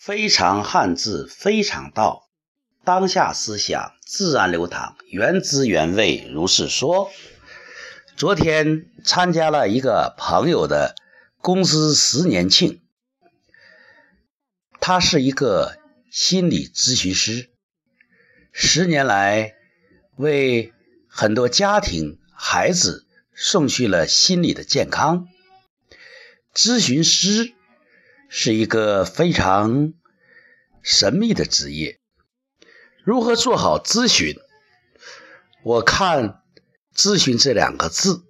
非常汉字，非常道。当下思想自然流淌，原汁原味如是说。昨天参加了一个朋友的公司十年庆，他是一个心理咨询师，十年来为很多家庭、孩子送去了心理的健康。咨询师是一个非常神秘的职业。如何做好咨询？我看“咨询”这两个字，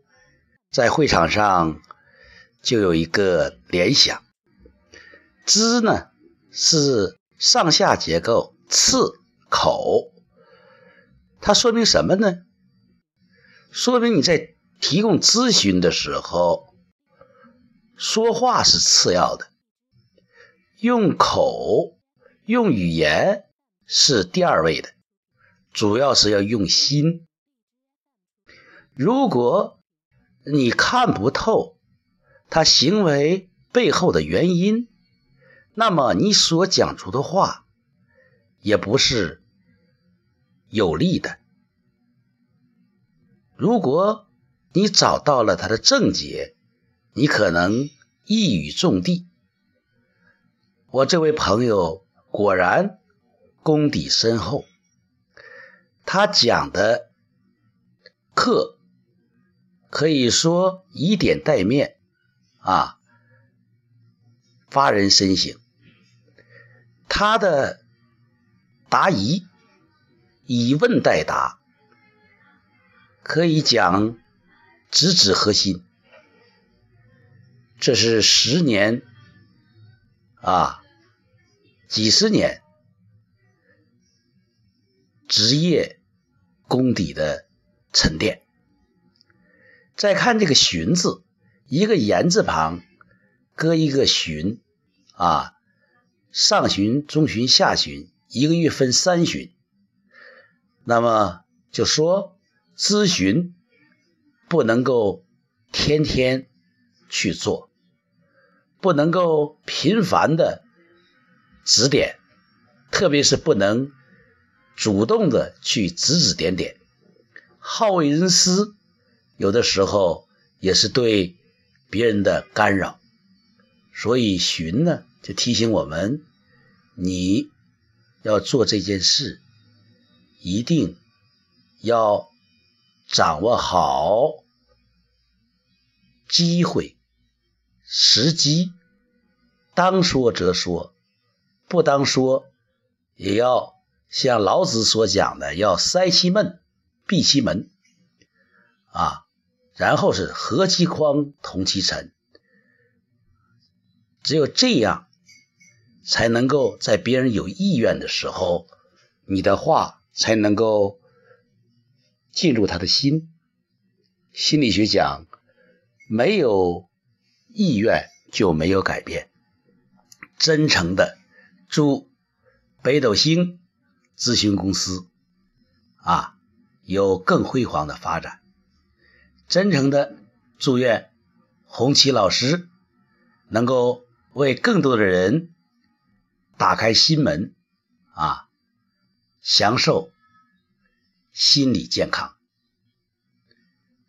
在会场上就有一个联想。“咨”呢是上下结构，“次”口，它说明什么呢？说明你在提供咨询的时候，说话是次要的，用口、用语言。是第二位的，主要是要用心。如果你看不透他行为背后的原因，那么你所讲出的话也不是有利的。如果你找到了他的症结，你可能一语中的。我这位朋友果然。功底深厚，他讲的课可以说以点带面，啊，发人深省。他的答疑以问代答，可以讲直指核心。这是十年啊，几十年。职业功底的沉淀。再看这个“旬”字，一个言字旁，搁一个“旬”，啊，上旬、中旬、下旬，一个月分三旬。那么就说咨询不能够天天去做，不能够频繁的指点，特别是不能。主动的去指指点点，好为人师，有的时候也是对别人的干扰。所以寻呢，就提醒我们，你要做这件事，一定要掌握好机会、时机，当说则说，不当说也要。像老子所讲的，要塞其闷，闭其门，啊，然后是和其匡，同其尘。只有这样，才能够在别人有意愿的时候，你的话才能够进入他的心。心理学讲，没有意愿就没有改变。真诚的祝北斗星。咨询公司啊，有更辉煌的发展。真诚的祝愿红旗老师能够为更多的人打开心门啊，享受心理健康。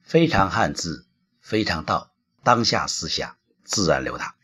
非常汉字，非常道，当下思想自然流淌。